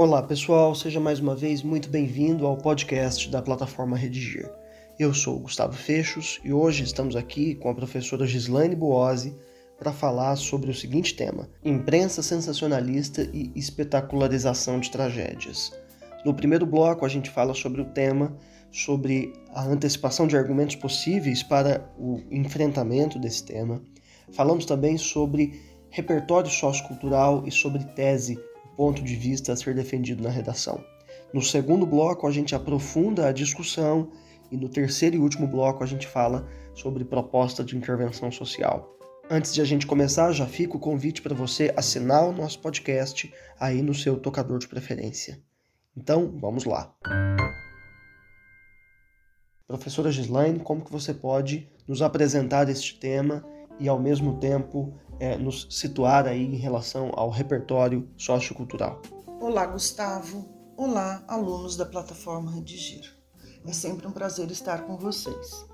Olá pessoal, seja mais uma vez muito bem-vindo ao podcast da plataforma Redigir. Eu sou Gustavo Fechos e hoje estamos aqui com a professora Gislaine Boose para falar sobre o seguinte tema: imprensa sensacionalista e espetacularização de tragédias. No primeiro bloco, a gente fala sobre o tema, sobre a antecipação de argumentos possíveis para o enfrentamento desse tema. Falamos também sobre repertório sociocultural e sobre tese ponto de vista a ser defendido na redação. No segundo bloco, a gente aprofunda a discussão e no terceiro e último bloco, a gente fala sobre proposta de intervenção social. Antes de a gente começar, já fica o convite para você assinar o nosso podcast aí no seu tocador de preferência. Então, vamos lá. Professora Gislaine, como que você pode nos apresentar este tema e ao mesmo tempo é, nos situar aí em relação ao repertório sociocultural. Olá, Gustavo. Olá, alunos da plataforma Redigir. É sempre um prazer estar com vocês.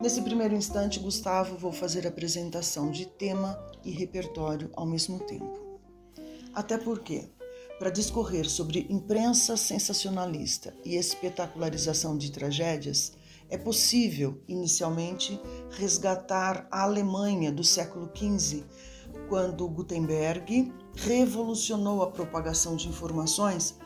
Nesse primeiro instante, Gustavo, vou fazer apresentação de tema e repertório ao mesmo tempo. Até porque, para discorrer sobre imprensa sensacionalista e espetacularização de tragédias, é possível, inicialmente, resgatar a Alemanha do século XV, quando Gutenberg revolucionou a propagação de informações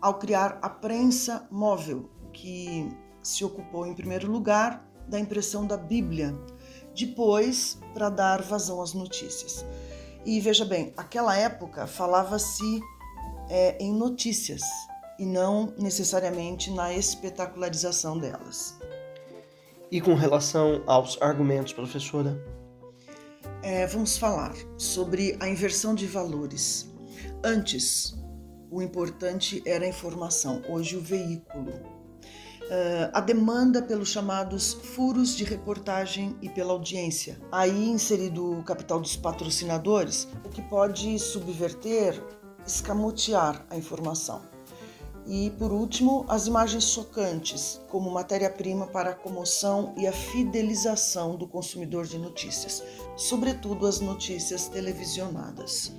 ao criar a prensa móvel, que se ocupou, em primeiro lugar, da impressão da Bíblia, depois para dar vazão às notícias. E veja bem, aquela época falava-se é, em notícias e não necessariamente na espetacularização delas. E com relação aos argumentos, professora? É, vamos falar sobre a inversão de valores. Antes, o importante era a informação, hoje, o veículo. Uh, a demanda pelos chamados furos de reportagem e pela audiência. Aí inserido o capital dos patrocinadores, o que pode subverter, escamotear a informação. E, por último, as imagens chocantes como matéria-prima para a comoção e a fidelização do consumidor de notícias, sobretudo as notícias televisionadas.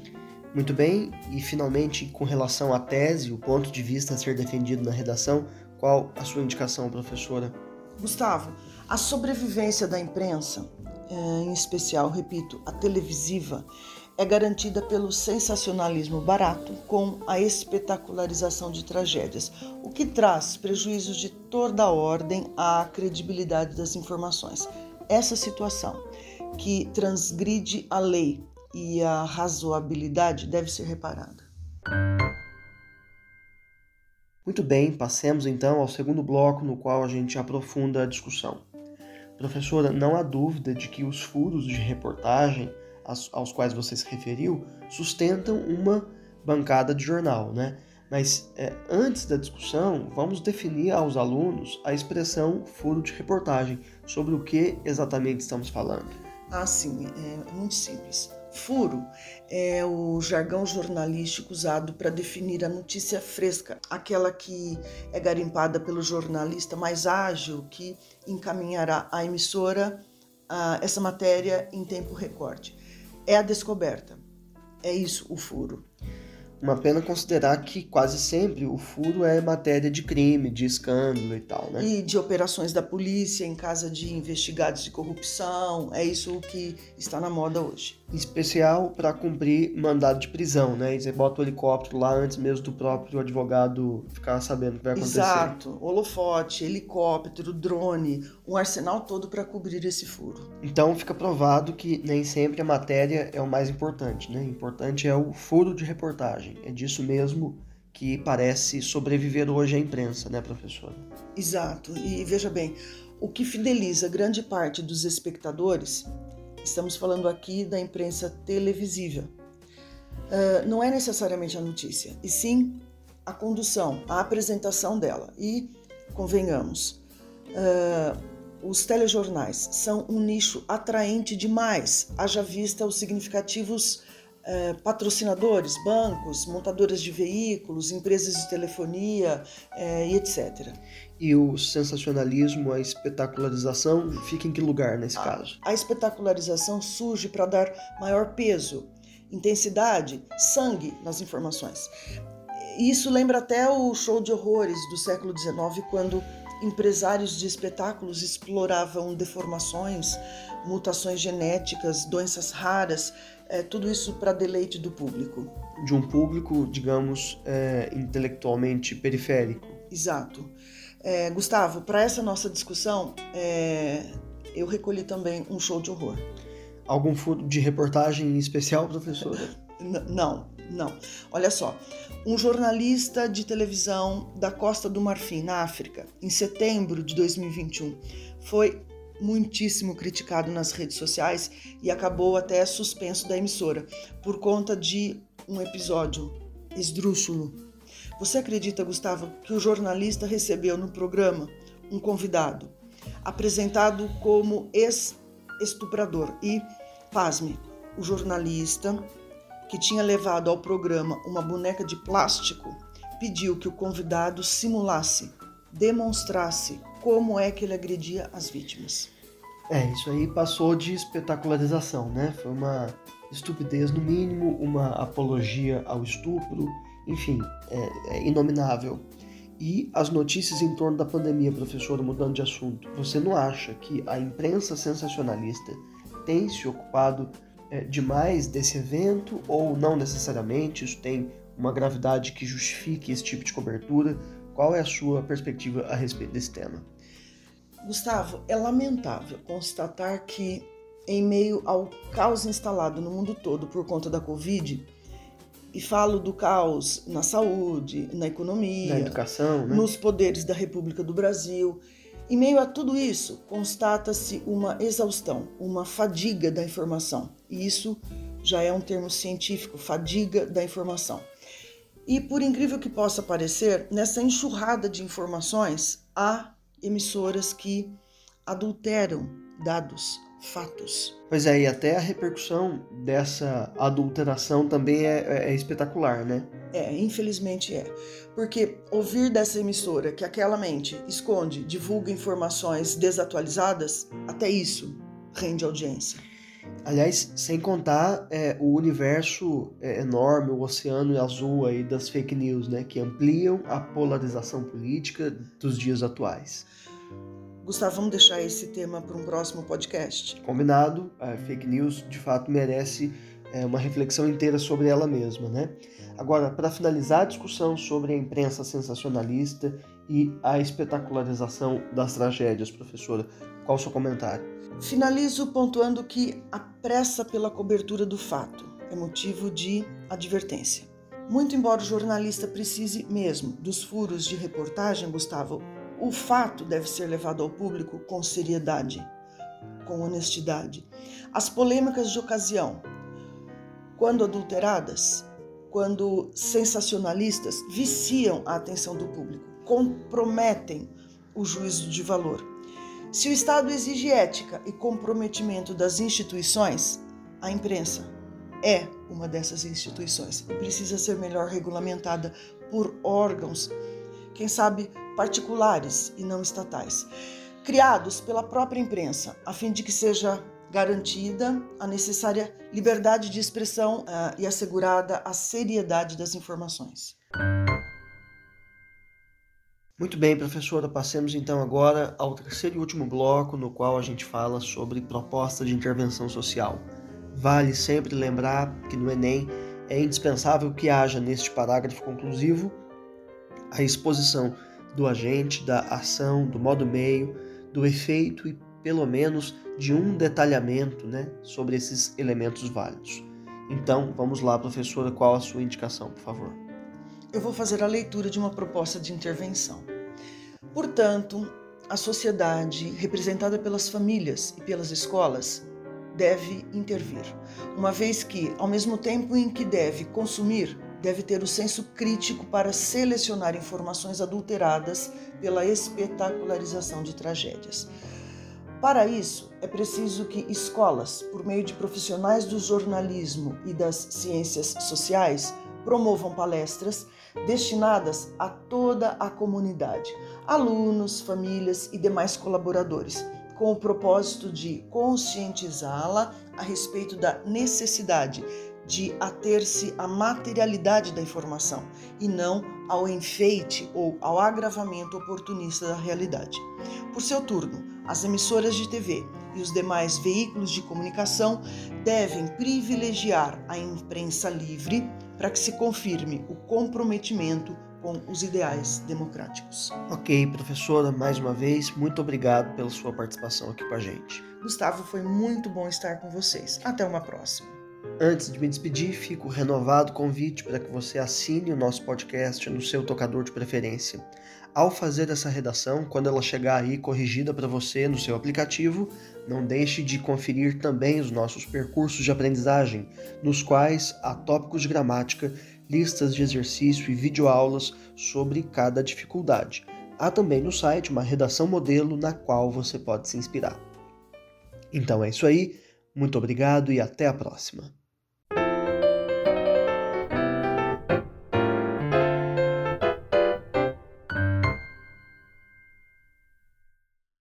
Muito bem, e finalmente, com relação à tese, o ponto de vista a ser defendido na redação, qual a sua indicação, professora? Gustavo, a sobrevivência da imprensa, eh, em especial, repito, a televisiva, é garantida pelo sensacionalismo barato com a espetacularização de tragédias, o que traz prejuízos de toda a ordem à credibilidade das informações. Essa situação, que transgride a lei e a razoabilidade, deve ser reparada. Muito bem, passemos então ao segundo bloco, no qual a gente aprofunda a discussão. Professora, não há dúvida de que os furos de reportagem aos quais você se referiu sustentam uma bancada de jornal, né? Mas é, antes da discussão, vamos definir aos alunos a expressão furo de reportagem, sobre o que exatamente estamos falando. Ah, sim, é muito simples. Furo é o jargão jornalístico usado para definir a notícia fresca, aquela que é garimpada pelo jornalista mais ágil que encaminhará à emissora uh, essa matéria em tempo recorde é a descoberta. É isso o furo. Uma pena considerar que quase sempre o furo é matéria de crime, de escândalo e tal, né? E de operações da polícia em casa de investigados de corrupção. É isso que está na moda hoje. Em especial para cumprir mandado de prisão, né? E você bota o helicóptero lá antes mesmo do próprio advogado ficar sabendo o que vai acontecer. Exato. Holofote, helicóptero, drone, um arsenal todo para cobrir esse furo. Então fica provado que nem sempre a matéria é o mais importante, né? O importante é o furo de reportagem. É disso mesmo que parece sobreviver hoje a imprensa, né, professora? Exato. E veja bem, o que fideliza grande parte dos espectadores, estamos falando aqui da imprensa televisiva, uh, não é necessariamente a notícia, e sim a condução, a apresentação dela. E, convenhamos, uh, os telejornais são um nicho atraente demais, haja vista os significativos é, patrocinadores, bancos, montadoras de veículos, empresas de telefonia é, e etc. E o sensacionalismo, a espetacularização, fica em que lugar nesse a, caso? A espetacularização surge para dar maior peso, intensidade, sangue nas informações. isso lembra até o show de horrores do século XIX, quando empresários de espetáculos exploravam deformações, mutações genéticas, doenças raras, é, tudo isso para deleite do público. De um público, digamos, é, intelectualmente periférico. Exato. É, Gustavo, para essa nossa discussão, é, eu recolhi também um show de horror. Algum furo de reportagem especial, professora? não, não. Olha só, um jornalista de televisão da Costa do Marfim, na África, em setembro de 2021, foi muitíssimo criticado nas redes sociais e acabou até suspenso da emissora por conta de um episódio esdrúxulo. Você acredita, Gustavo, que o jornalista recebeu no programa um convidado apresentado como ex-estuprador e, pasme, o jornalista que tinha levado ao programa uma boneca de plástico pediu que o convidado simulasse, demonstrasse como é que ele agredia as vítimas. É, isso aí passou de espetacularização, né? Foi uma estupidez no mínimo, uma apologia ao estupro, enfim, é, é inominável. E as notícias em torno da pandemia, professor, mudando de assunto, você não acha que a imprensa sensacionalista tem se ocupado é, demais desse evento ou não necessariamente? Isso tem uma gravidade que justifique esse tipo de cobertura? Qual é a sua perspectiva a respeito desse tema? Gustavo, é lamentável constatar que, em meio ao caos instalado no mundo todo por conta da Covid, e falo do caos na saúde, na economia, na educação, né? nos poderes da República do Brasil. Em meio a tudo isso, constata-se uma exaustão, uma fadiga da informação. E isso já é um termo científico, fadiga da informação. E por incrível que possa parecer, nessa enxurrada de informações há emissoras que adulteram dados, fatos. Pois é, e até a repercussão dessa adulteração também é, é, é, espetacular, né? É, infelizmente é. Porque ouvir dessa emissora que aquela mente esconde, divulga informações desatualizadas, até isso rende audiência. Aliás, sem contar é, o universo é, enorme, o oceano azul aí das fake news, né, que ampliam a polarização política dos dias atuais. Gustavo, vamos deixar esse tema para um próximo podcast. Combinado. A fake news, de fato, merece é, uma reflexão inteira sobre ela mesma, né? Agora, para finalizar a discussão sobre a imprensa sensacionalista e a espetacularização das tragédias, professora, qual o seu comentário? Finalizo pontuando que a pressa pela cobertura do fato é motivo de advertência. Muito embora o jornalista precise mesmo dos furos de reportagem, Gustavo, o fato deve ser levado ao público com seriedade, com honestidade. As polêmicas de ocasião, quando adulteradas, quando sensacionalistas, viciam a atenção do público, comprometem o juízo de valor. Se o Estado exige ética e comprometimento das instituições, a imprensa é uma dessas instituições e precisa ser melhor regulamentada por órgãos, quem sabe particulares e não estatais, criados pela própria imprensa, a fim de que seja garantida a necessária liberdade de expressão uh, e assegurada a seriedade das informações. Muito bem, professora, passemos então agora ao terceiro e último bloco, no qual a gente fala sobre proposta de intervenção social. Vale sempre lembrar que no Enem é indispensável que haja neste parágrafo conclusivo a exposição do agente, da ação, do modo meio, do efeito e pelo menos de um detalhamento né, sobre esses elementos válidos. Então, vamos lá, professora, qual a sua indicação, por favor? eu vou fazer a leitura de uma proposta de intervenção. Portanto, a sociedade, representada pelas famílias e pelas escolas, deve intervir, uma vez que, ao mesmo tempo em que deve consumir, deve ter o senso crítico para selecionar informações adulteradas pela espetacularização de tragédias. Para isso, é preciso que escolas, por meio de profissionais do jornalismo e das ciências sociais, promovam palestras destinadas a toda a comunidade, alunos, famílias e demais colaboradores, com o propósito de conscientizá-la a respeito da necessidade de ater-se à materialidade da informação e não ao enfeite ou ao agravamento oportunista da realidade. Por seu turno, as emissoras de TV e os demais veículos de comunicação devem privilegiar a imprensa livre para que se confirme o comprometimento com os ideais democráticos. Ok, professora, mais uma vez, muito obrigado pela sua participação aqui com a gente. Gustavo, foi muito bom estar com vocês. Até uma próxima. Antes de me despedir, fico renovado convite para que você assine o nosso podcast no seu tocador de preferência. Ao fazer essa redação, quando ela chegar aí corrigida para você no seu aplicativo, não deixe de conferir também os nossos percursos de aprendizagem, nos quais há tópicos de gramática listas de exercício e videoaulas sobre cada dificuldade. Há também no site uma redação modelo na qual você pode se inspirar. Então é isso aí, muito obrigado e até a próxima.